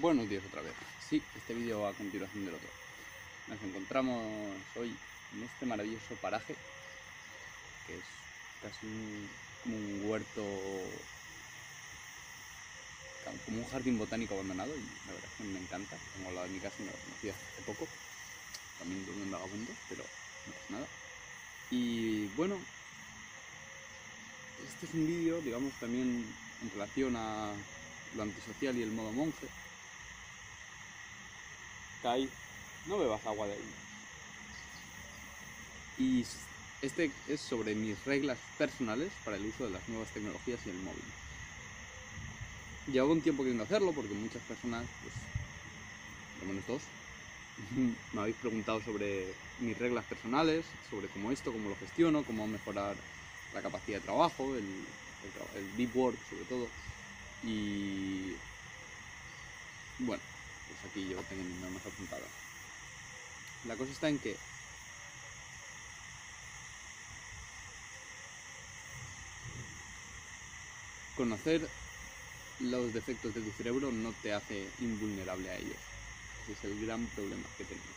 Buenos días otra vez. Sí, este vídeo a continuación del otro. Nos encontramos hoy en este maravilloso paraje, que es casi como un huerto, como un jardín botánico abandonado, y la verdad es que me encanta. Tengo al lado de mi casa me lo conocí hace poco. También de un vagabundo, pero no pasa nada. Y bueno, este es un vídeo, digamos, también en relación a lo antisocial y el modo monje. No bebas agua de ahí. Y este es sobre mis reglas personales para el uso de las nuevas tecnologías y el móvil. Llevo un tiempo queriendo hacerlo porque muchas personas, pues, lo menos dos, me habéis preguntado sobre mis reglas personales, sobre cómo esto, cómo lo gestiono, cómo mejorar la capacidad de trabajo, el, el, el deep work sobre todo. Y bueno, pues aquí yo tengo mi más apuntada. La cosa está en que conocer los defectos de tu cerebro no te hace invulnerable a ellos. Ese es el gran problema que tenemos.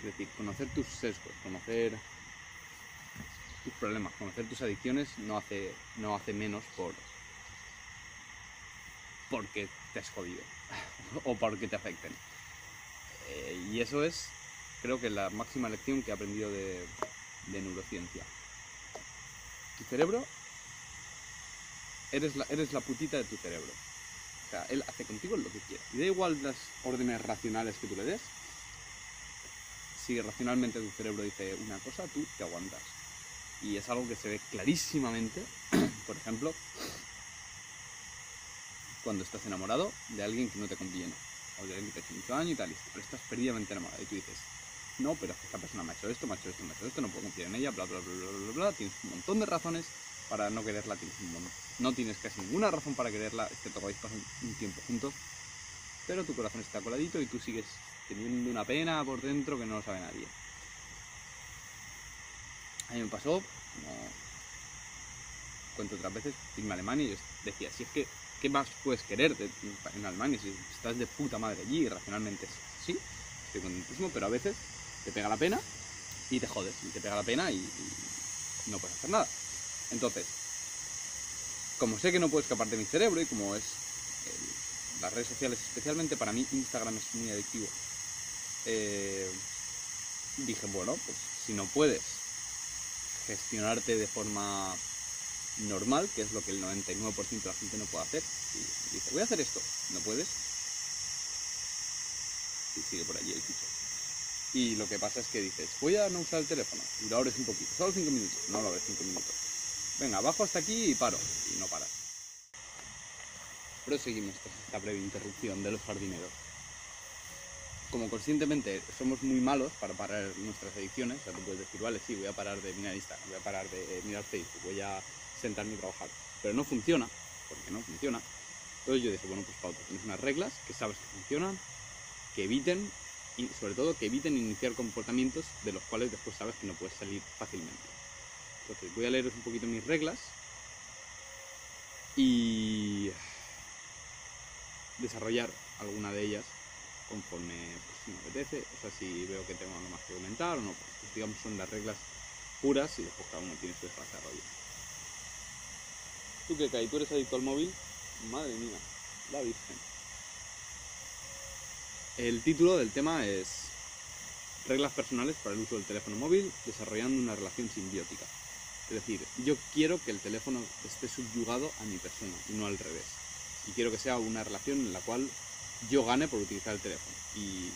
Es decir, conocer tus sesgos, conocer tus problemas, conocer tus adicciones no hace, no hace menos por porque te has jodido o porque te afecten. Eh, y eso es, creo que la máxima lección que he aprendido de, neurociencia. Tu cerebro, eres la, eres la putita de tu cerebro. O sea, él hace contigo lo que quiere. Y da igual las órdenes racionales que tú le des. Si racionalmente tu cerebro dice una cosa, tú te aguantas. Y es algo que se ve clarísimamente, por ejemplo, cuando estás enamorado de alguien que no te conviene, o de alguien que te hace mucho daño y tal, pero estás perdidamente enamorado y tú dices, no, pero esta persona me ha hecho esto, me ha hecho esto, me ha hecho esto, no puedo confiar en ella, bla, bla, bla, bla, bla, bla, tienes un montón de razones para no quererla, tienes un montón. No tienes casi ninguna razón para quererla, excepto que habéis pasado un tiempo juntos, pero tu corazón está coladito y tú sigues teniendo una pena por dentro que no lo sabe nadie. A mí me pasó, como cuento otras veces, irme a Alemania y yo decía, si es que ¿qué más puedes querer en Alemania si estás de puta madre allí? Racionalmente sí, estoy contentísimo, pero a veces te pega la pena y te jodes, y te pega la pena y, no puedes hacer nada. Entonces, como sé que no puedo escapar de mi cerebro y como es las redes sociales, especialmente para mí Instagram es muy adictivo, eh, dije, bueno, pues si no puedes gestionarte de forma normal, que es lo que el 99% de la gente no puede hacer. Y dice, voy a hacer esto. No puedes. Y sigue por allí el piso. Y lo que pasa es que dices, voy a no usar el teléfono. Y lo abres un poquito. Solo 5 minutos. No lo abres 5 minutos. Venga, bajo hasta aquí y paro. Y no paras. Proseguimos esta breve interrupción de los jardineros. Como conscientemente somos muy malos para parar nuestras adicciones, o sea, tú puedes decir, vale, sí, voy a parar de mirar Instagram, voy a parar de mirar Facebook, voy a sentarme y trabajar. Pero no funciona, porque no funciona. Entonces yo dije, bueno, pues Pauta, tienes unas reglas que sabes que funcionan, que eviten, y sobre todo que eviten iniciar comportamientos de los cuales después sabes que no puedes salir fácilmente. Entonces voy a leeros un poquito mis reglas y desarrollar alguna de ellas conforme pues, si me apetece, o sea, si veo que tengo algo más que comentar o no, pues, digamos son las reglas puras y después cada uno tiene su desarrollo. ¿Tú qué cae? ¿Tú eres adicto al móvil? Madre mía, la Virgen. El título del tema es Reglas personales para el uso del teléfono móvil desarrollando una relación simbiótica. Es decir, yo quiero que el teléfono esté subyugado a mi persona y no al revés. Y quiero que sea una relación en la cual yo gane por utilizar el teléfono. Y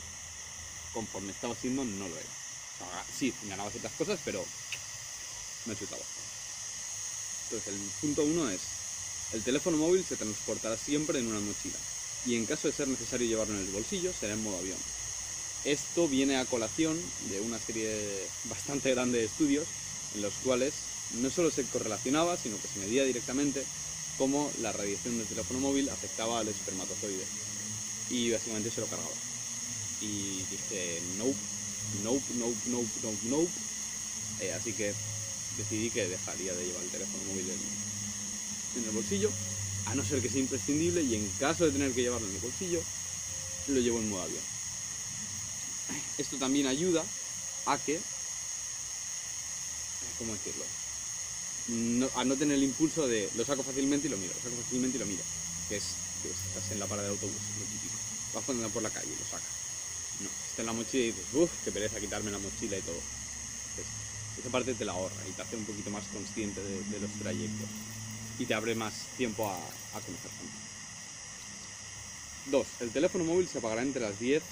conforme estaba haciendo, no lo era. O sea, sí, ganaba ciertas cosas, pero me chutaba. Entonces, el punto uno es, el teléfono móvil se transportará siempre en una mochila y en caso de ser necesario llevarlo en el bolsillo, será en modo avión. Esto viene a colación de una serie bastante grande de estudios en los cuales no solo se correlacionaba, sino que se medía directamente cómo la radiación del teléfono móvil afectaba al espermatozoide. Y básicamente se lo cargaba. Y dije, nope, nope, nope, nope, nope, nope. Eh, así que decidí que dejaría de llevar el teléfono móvil en, el bolsillo, a no ser que sea imprescindible y en caso de tener que llevarlo en el bolsillo, lo llevo en modo avión. Esto también ayuda a que, ¿cómo decirlo? A no tener el impulso de lo saco fácilmente y lo miro, lo saco fácilmente y lo miro. Que es que estás en la parada de autobús, lo típico. Vas andando por la calle y lo sacas. No, está en la mochila y dices, uff, qué pereza quitarme la mochila y todo. Esa parte te la ahorra y te hace un poquito más consciente de, los trayectos. Y te abre más tiempo a, a conocer gente. Dos, el teléfono móvil se apagará entre las 10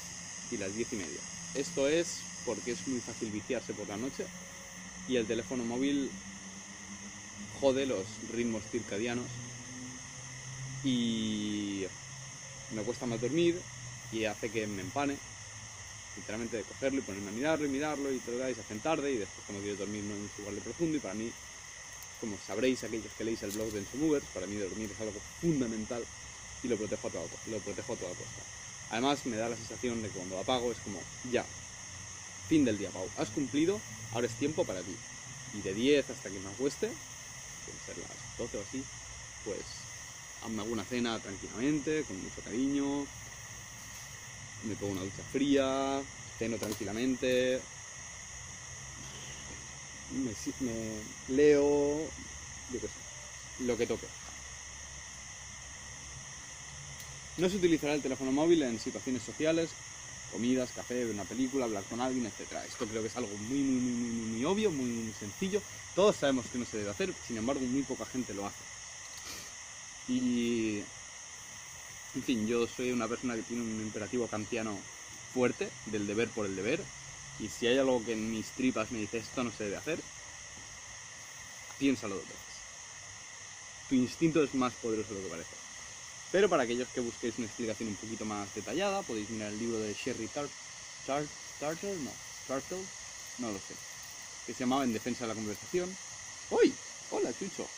y las 10 y media. Esto es porque es muy fácil viciarse por la noche y el teléfono móvil jode los ritmos circadianos y me cuesta más dormir y hace que me empane literalmente de cogerlo y ponerme a mirarlo y mirarlo y todo y se hacen tarde y después cuando quiero dormir no es igual de profundo y para mí como sabréis aquellos que leéis el blog de Enzo Movers para mí dormir es algo fundamental y lo protejo a toda, lo protejo a toda costa. Además me da la sensación de que cuando lo apago es como ya fin del día Pau. Has cumplido ahora es tiempo para ti. Y de 10 hasta que me acueste pueden ser las 12 o así pues hazme alguna cena tranquilamente con mucho cariño me pongo una ducha fría, ceno tranquilamente, me, leo, yo qué sé, lo que toque. No se utilizará el teléfono móvil en situaciones sociales, comidas, café, ver una película, hablar con alguien, etc. Esto creo que es algo muy, muy, muy, muy, muy obvio, muy, muy sencillo. Todos sabemos que no se debe hacer, sin embargo, muy poca gente lo hace. Y en fin, yo soy una persona que tiene un imperativo kantiano fuerte del deber por el deber. Y si hay algo que en mis tripas me dice esto no se debe hacer, piénsalo dos veces. Tu instinto es más poderoso de lo que parece. Pero para aquellos que busquéis una explicación un poquito más detallada, podéis mirar el libro de Sherry no, Tartle, no lo sé, que se llamaba En defensa de la conversación. ¡Uy! ¡Hola, Chucho!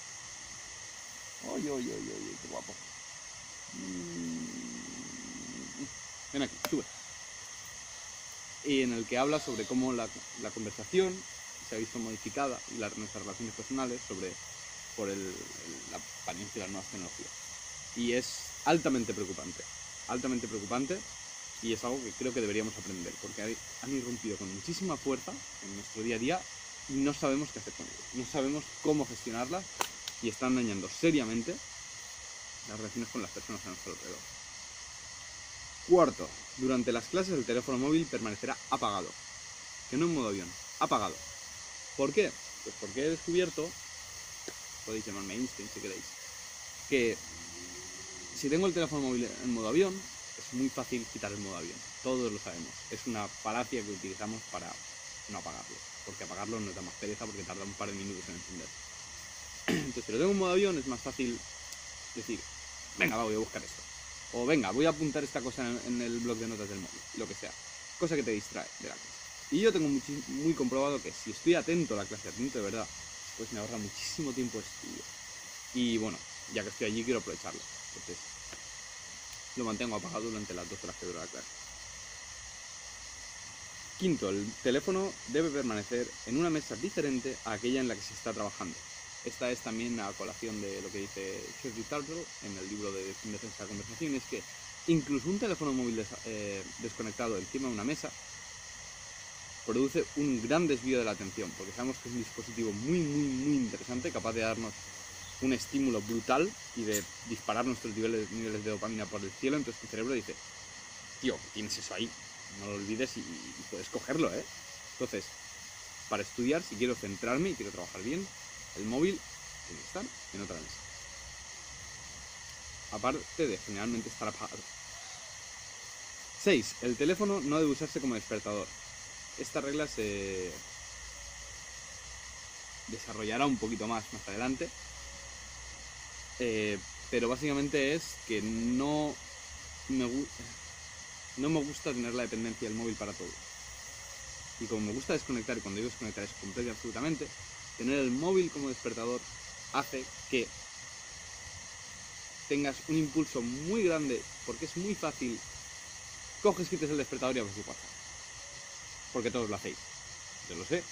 ¡Uy, uy, uy, uy, uy, qué guapo! Ven aquí, sube. Y en el que habla sobre cómo la, conversación se ha visto modificada y las, nuestras relaciones personales sobre, por el- el- la apariencia de las nuevas tecnologías. Y es altamente preocupante, altamente preocupante y es algo que creo que deberíamos aprender porque han irrumpido con muchísima fuerza en nuestro día a día y no sabemos qué hacer con ellos, no sabemos cómo gestionarlas y están dañando seriamente las relaciones con las personas a nuestro alrededor. Cuarto, durante las clases el teléfono móvil permanecerá apagado. Que no en modo avión, apagado. ¿Por qué? Pues porque he descubierto, podéis llamarme Einstein si queréis, que si tengo el teléfono móvil en modo avión, es muy fácil quitar el modo avión. Todos lo sabemos. Es una falacia que utilizamos para no apagarlo. Porque apagarlo nos da más pereza porque tarda un par de minutos en encender. Entonces, si lo tengo en modo avión, es más fácil decir, venga, va, voy a buscar esto. O venga, voy a apuntar esta cosa en, en el blog de notas del móvil, lo que sea. Cosa que te distrae de la clase. Y yo tengo muy comprobado que si estoy atento a la clase, atento de verdad, pues me ahorra muchísimo tiempo estudio. Y bueno, ya que estoy allí quiero aprovecharlo. Entonces, lo mantengo apagado durante las dos horas que dura la clase. Quinto, el teléfono debe permanecer en una mesa diferente a aquella en la que se está trabajando. Esta es también a colación de lo que dice Shirley Turtle en el libro de Defensa de la Conversación, es que incluso un teléfono móvil eh, desconectado encima de una mesa produce un gran desvío de la atención, porque sabemos que es un dispositivo muy, muy, muy interesante, capaz de darnos un estímulo brutal y de disparar nuestros niveles, niveles de dopamina por el cielo, entonces tu cerebro dice, tío, tienes eso ahí, no lo olvides y, y puedes cogerlo, ¿eh? Entonces, para estudiar, si quiero centrarme y quiero trabajar bien, el móvil tiene que estar en otra mesa. Aparte de generalmente estar apagado. 6. El teléfono no debe usarse como despertador. Esta regla se desarrollará un poquito más más adelante. Eh, pero básicamente es que no me, no me gusta tener la dependencia del móvil para todo. Y como me gusta desconectar, y cuando digo desconectar es completo absolutamente, tener el móvil como despertador hace que tengas un impulso muy grande, porque es muy fácil, coges, quites el despertador y abres el WhatsApp. Porque todos lo hacéis. Yo lo sé,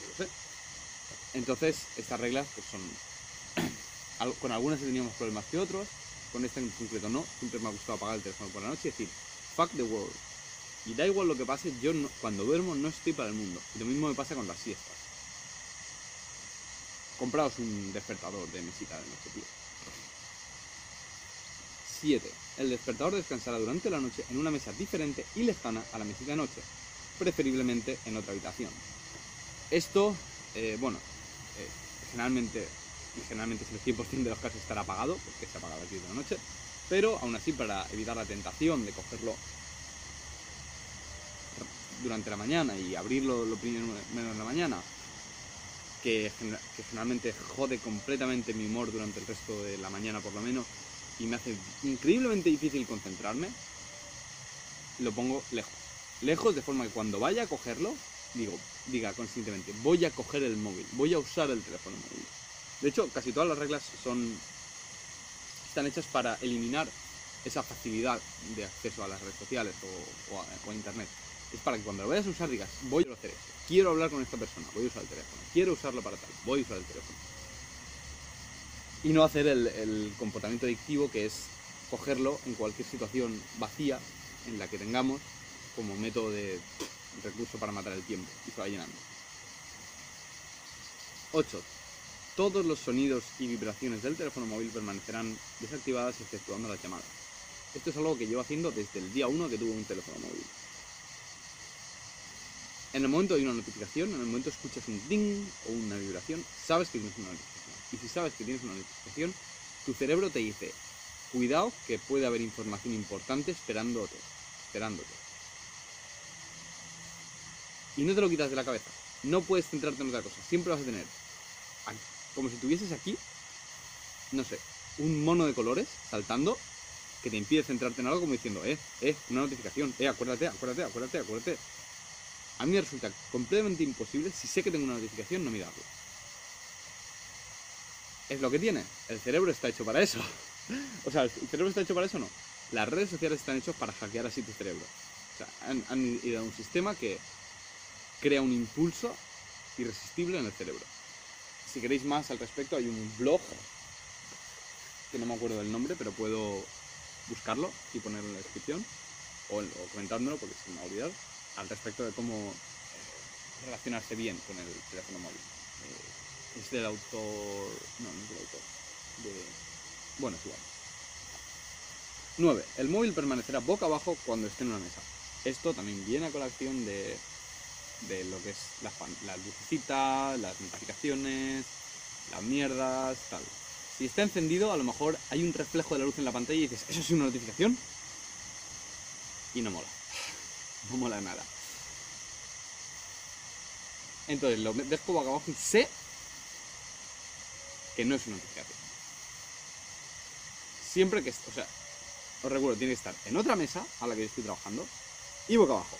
yo lo sé. Entonces, estas reglas pues son... Con algunas más problemas que otros, con esta en concreto no, siempre me ha gustado apagar el teléfono por la noche y decir, fuck the world. Y da igual lo que pase, yo cuando duermo no estoy para el mundo. Y lo mismo me pasa con las siestas. Compraos un despertador de mesita de noche, tío. 7. El despertador descansará durante la noche en una mesa diferente y lejana a la mesita de noche, preferiblemente en otra habitación. Esto, eh, bueno, eh, generalmente, generalmente es el 100% de los casos estará apagado, porque se apaga a las 10 de la noche, pero aún así para evitar la tentación de cogerlo durante la mañana y abrirlo lo primero de la mañana, que, que generalmente jode completamente mi humor durante el resto de la mañana por lo menos y me hace increíblemente difícil concentrarme, lo pongo lejos. Lejos de forma que cuando vaya a cogerlo, digo, diga conscientemente, voy a coger el móvil, voy a usar el teléfono móvil. De hecho, casi todas las reglas son están hechas para eliminar esa facilidad de acceso a las redes sociales o, o a internet. Es para que cuando lo vayas a usar digas, voy a hacer esto, quiero hablar con esta persona, voy a usar el teléfono, quiero usarlo para tal, voy a usar el teléfono. Y no hacer el, el comportamiento adictivo que es cogerlo en cualquier situación vacía en la que tengamos como método de recurso para matar el tiempo y se va llenando. 8. Todos los sonidos y vibraciones del teléfono móvil permanecerán desactivadas exceptuando las llamadas. Esto es algo que llevo haciendo desde el día 1 que tuve un teléfono móvil. En el momento hay una notificación, en el momento escuchas un ding o una vibración, sabes que tienes una notificación. Y si sabes que tienes una notificación, tu cerebro te dice, cuidado que puede haber información importante esperándote, esperándote. Y no te lo quitas de la cabeza. No puedes centrarte en otra cosa. Siempre vas a tener, como si tuvieses aquí, no sé, un mono de colores saltando que te impide centrarte en algo como diciendo, eh, eh, una notificación, eh, acuérdate, acuérdate, acuérdate, acuérdate. A mí me resulta completamente imposible, si sé que tengo una notificación, no mirarlo. Es lo que tiene. El cerebro está hecho para eso. O sea, ¿el cerebro está hecho para eso no? Las redes sociales están hechas para hackear así tu cerebro. O sea, han, han ido a un sistema que crea un impulso irresistible en el cerebro. Si queréis más al respecto, hay un blog que no me acuerdo del nombre, pero puedo buscarlo y ponerlo en la descripción o, o porque se me ha olvidado al respecto de cómo relacionarse bien con el teléfono móvil. Eh, es del autor. No, no es del autor. Bueno, es igual. 9. El móvil permanecerá boca abajo cuando esté en una mesa. Esto también viene a colación de, de lo que es las, las lucecitas, las notificaciones, las mierdas, tal. Si está encendido, a lo mejor hay un reflejo de la luz en la pantalla y dices, ¿eso es una notificación? Y no mola. No mola nada. Entonces lo dejo boca abajo y sé que no es una notificación. Siempre que, o sea, os recuerdo, tiene que estar en otra mesa a la que yo estoy trabajando y boca abajo.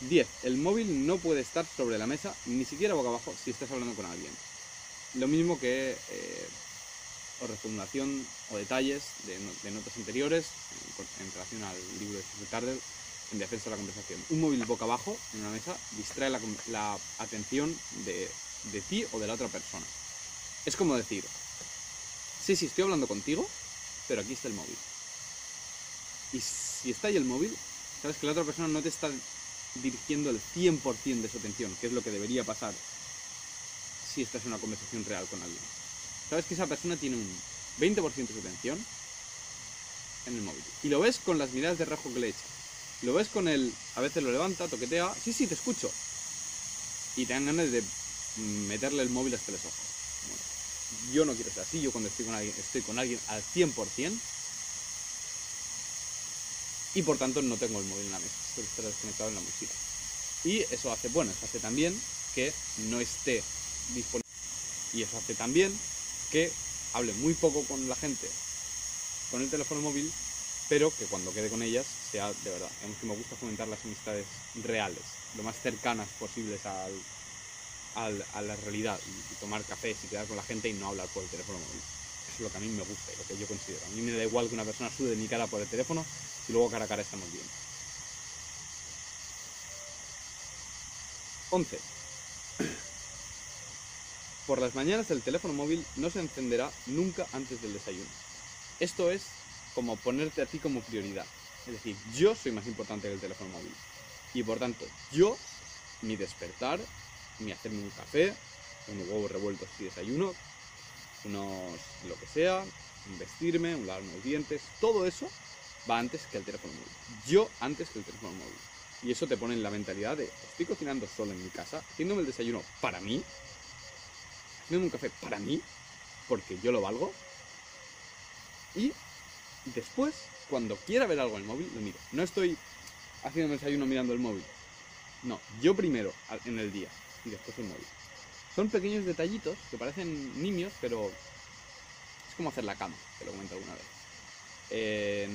10. El móvil no puede estar sobre la mesa, ni siquiera boca abajo, si estás hablando con alguien. Lo mismo que eh, o reformulación o detalles de, no- de notas anteriores en, relación al libro de Steve Carter en defensa de la conversación. Un móvil boca abajo en una mesa distrae la, atención de, de ti o de la otra persona. Es como decir, sí, sí, estoy hablando contigo, pero aquí está el móvil. Y si está ahí el móvil, sabes que la otra persona no te está dirigiendo el 100% de su atención, que es lo que debería pasar si estás en una conversación real con alguien. Sabes que esa persona tiene un 20% de su atención en el móvil. Y lo ves con las miradas de rejo que le echa. Lo ves con el... A veces lo levanta, toquetea. Sí, sí, te escucho. Y te dan ganas de meterle el móvil hasta los ojos. Bueno, yo no quiero ser así. Yo cuando estoy con alguien, estoy con alguien al 100%. Y por tanto no tengo el móvil en la mesa. Solo estará desconectado en la mochila. Y eso hace, bueno, eso hace también que no esté disponible. Y eso hace también que hable muy poco con la gente con el teléfono móvil, pero que cuando quede con ellas sea de verdad. Digamos que me gusta fomentar las amistades reales, lo más cercanas posibles al, al- a la realidad y, tomar cafés y quedar con la gente y no hablar por el teléfono móvil. Eso es lo que a mí me gusta y lo que yo considero. A mí me da igual que una persona sude de mi cara por el teléfono y luego cara a cara estamos bien. 11. Por las mañanas el teléfono móvil no se encenderá nunca antes del desayuno. Esto es como ponerte a ti como prioridad. Es decir, yo soy más importante que el teléfono móvil. Y por tanto, yo, mi despertar, mi hacerme un café, unos huevos revueltos y desayuno, unos lo que sea, un vestirme, un lavarme los dientes, todo eso va antes que el teléfono móvil. Yo antes que el teléfono móvil. Y eso te pone en la mentalidad de, estoy cocinando solo en mi casa, haciéndome el desayuno para mí, haciéndome un café para mí, porque yo lo valgo. Y después, cuando quiera ver algo en el móvil, lo miro. No estoy haciendo desayuno mirando el móvil. No, yo primero en el día y después el móvil. Son pequeños detallitos que parecen niños, pero es como hacer la cama, te lo comento alguna vez.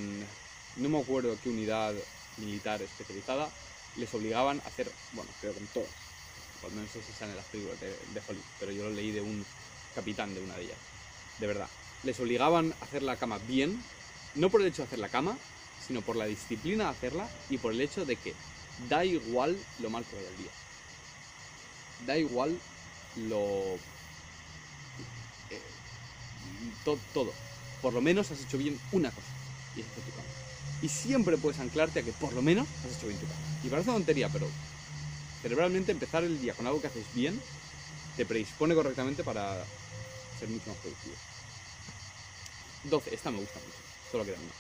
No me acuerdo qué unidad militar especializada les obligaban a hacer, bueno, creo que en todas, por lo menos eso sale en las películas de, de Hollywood, pero yo lo leí de un capitán de una de ellas, de verdad. Les obligaban a hacer la cama bien, no por el hecho de hacer la cama, sino por la disciplina de hacerla y por el hecho de que da igual lo mal que vaya el día. Da igual lo... eh, to- todo. Por lo menos has hecho bien una cosa y es hacer tu cama. Y siempre puedes anclarte a que por lo menos has hecho bien tu cama. Y parece una tontería, pero cerebralmente empezar el día con algo que haces bien te predispone correctamente para ser mucho más productivo. 12, esta me gusta mucho, solo queda una.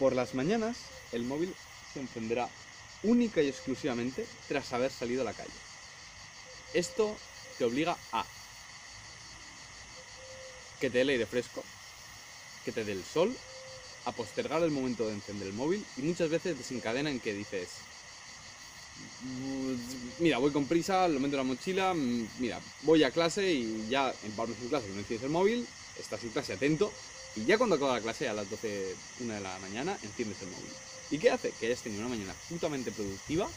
Por las mañanas el móvil se encenderá única y exclusivamente tras haber salido a la calle. Esto te obliga a que te dé el aire fresco, que te dé el sol, a postergar el momento de encender el móvil y muchas veces desencadena en que dices, "Mm, mira, voy con prisa, lo meto en la mochila, mm, mira, voy a clase y ya en Pablo sin clase, no enciendes el móvil, estás en clase atento y ya cuando acaba la clase a las 12, 1 de la mañana, enciendes el móvil. ¿Y qué hace? Que hayas tenido una mañana putamente productiva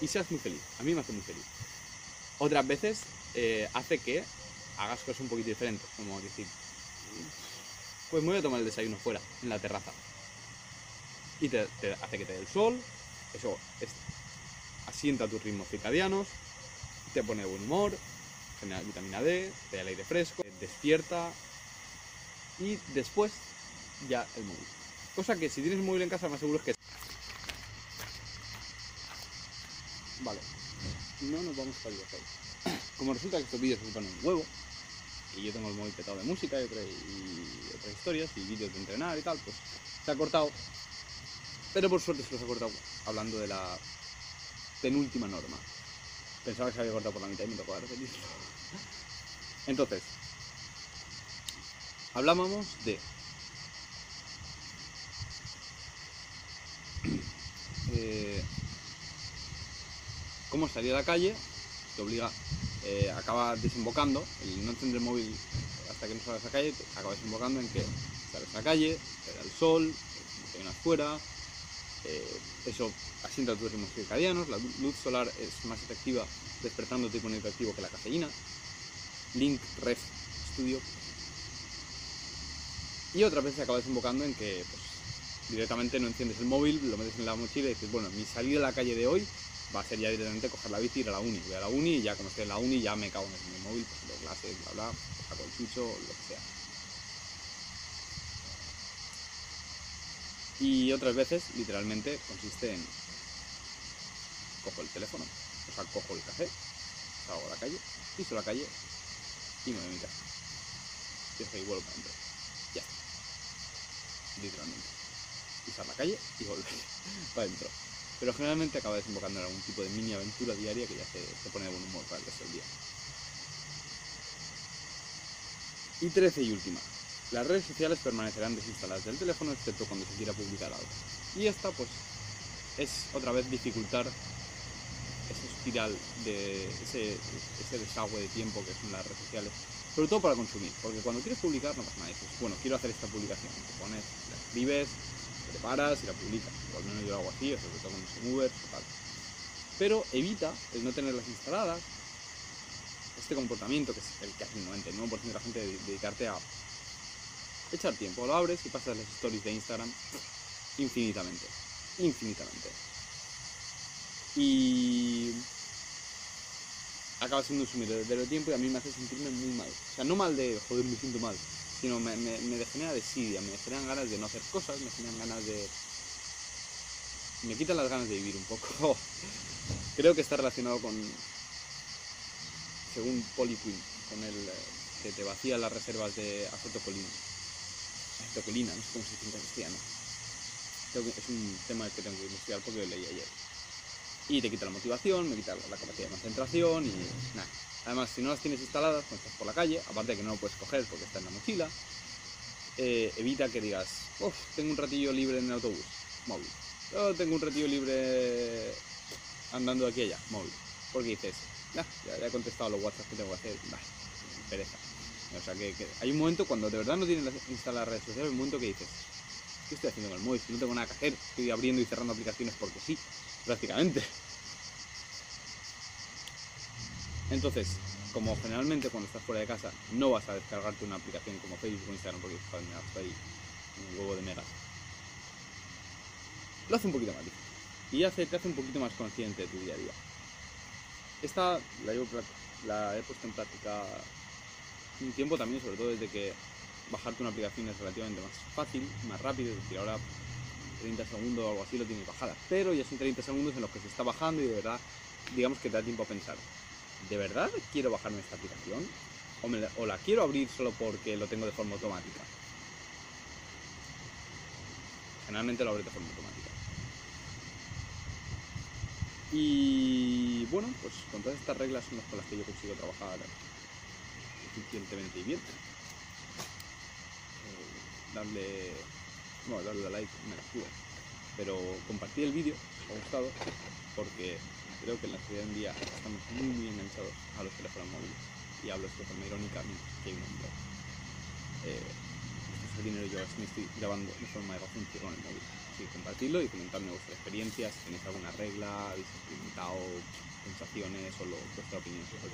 y seas muy feliz. A mí me hace muy feliz. Otras veces eh, hace que hagas cosas un poquito diferentes, como decir, pues me voy a tomar el desayuno fuera, en la terraza. Y te, te hace que te dé el sol, eso es- asienta tus ritmos circadianos, te pone de buen humor, genera vitamina D, te da el aire fresco, despierta y después ya el móvil. Cosa que si tienes un móvil en casa más seguro es que... Vale, no nos vamos para videojuegos. Como resulta que estos vídeos ocupan un huevo, y yo tengo el móvil petado de música y, y otras historias y vídeos de entrenar y tal, pues se ha cortado. Pero por suerte se los ha cortado hablando de la penúltima norma. Pensaba que se había cortado por la mitad y me tocó repetirlo. Entonces, hablábamos de eh, cómo salir a la calle, te obliga, eh, acaba desembocando, el no encender el móvil hasta que no salgas a calle, te acaba desembocando en que sales a la calle, te el sol, te vienes fuera, eh, eso tus ritmos circadianos, la luz solar es más efectiva despertándote con efectivo que la cafeína, Link Ref Studio, y otras veces acaba desembocando en que pues, directamente no enciendes el móvil, lo metes en la mochila y dices, bueno, mi salida a la calle de hoy va a ser ya directamente coger la bici y ir a la uni. Voy a la uni y ya como en la uni ya me cago en el móvil, pues lo clases, bla bla, saco el chucho, lo que sea. Y otras veces, literalmente, consiste en cojo el teléfono, o sea, cojo el café, salgo a la calle, piso la calle y me voy a mi casa. Y eso y vuelvo para adentro. Ya. Literalmente. Pisar la calle y volver para adentro. Pero generalmente acaba desembocando en algún tipo de mini aventura diaria que ya te, te pone de buen humor para el resto del día. Y 13 y última. Las redes sociales permanecerán desinstaladas del teléfono excepto cuando se quiera publicar algo. Y esta pues es otra vez dificultar espiral de ese, desagüe de tiempo que son las redes sociales. Sobre todo para consumir, porque cuando quieres publicar no pasa nada, dices, bueno, quiero hacer esta publicación, te pones, la escribes, te preparas y la publicas. O al menos yo hago así, o sobre todo cuando son Uber. Pero evita el no tenerlas instaladas, este comportamiento que es el que hace el 99% de la gente, de dedicarte a echar tiempo. Lo abres y pasas las stories de Instagram infinitamente. Infinitamente. Y acaba siendo un sumidero de tiempo y a mí me hace sentirme muy mal. O sea, no mal de joder, me siento mal, sino me, me, me genera desidia, me generan ganas de no hacer cosas, me generan ganas de... Me quitan las ganas de vivir un poco. Creo que está relacionado con, según Poliquin, con el eh, que te vacía las reservas de acetocolina. Acetocolina, no sé cómo se dice en castellano. Es un tema que tengo que investigar porque lo leí ayer. Y te quita la motivación, me quita la capacidad de concentración y nada. Además, si no las tienes instaladas cuando estás por la calle, aparte de que no lo puedes coger porque está en la mochila, eh, evita que digas, uff, tengo un ratillo libre en el autobús, móvil. Tengo un ratillo libre andando de aquí a allá, móvil. Porque dices, "Nah, ya, ya he contestado los WhatsApp que tengo que hacer, bah, pereza. O sea, que, hay un momento cuando de verdad no tienes instaladas las redes sociales, hay un momento que dices, ¿qué estoy haciendo con el móvil? Si no tengo nada que hacer, estoy abriendo y cerrando aplicaciones porque sí, prácticamente. Entonces, como generalmente cuando estás fuera de casa no vas a descargarte una aplicación como Facebook o Instagram porque gasto ahí un huevo de megas, lo hace un poquito más difícil. Y hace, te hace un poquito más consciente de tu día a día. Esta la, llevo la he puesto en práctica un tiempo también, sobre todo desde que bajarte una aplicación es relativamente más fácil, más rápido, es decir, ahora 30 segundos o algo así lo tienes bajada. Pero ya son 30 segundos en los que se está bajando y de verdad, digamos que te da tiempo a pensar, ¿de verdad quiero bajarme esta aplicación? ¿O, la quiero abrir solo porque lo tengo de forma automática? Generalmente lo abres de forma automática. Y bueno, pues con todas estas reglas son las con las que yo consigo trabajar eficientemente y bien. Darle, bueno, darle a like me la suda. Pero compartir el vídeo, si os ha gustado, porque creo que en la sociedad hoy en día estamos muy muy enganchados a los teléfonos móviles. Y hablo esto de forma irónica mientras que hay un hombre. Eh, este dinero yo me estoy grabando de forma egocéntrica con el móvil. Así que compartidlo y comentadme vuestras experiencias, si tenéis alguna regla, habéis experimentado sensaciones o lo, vuestra opinión sobre.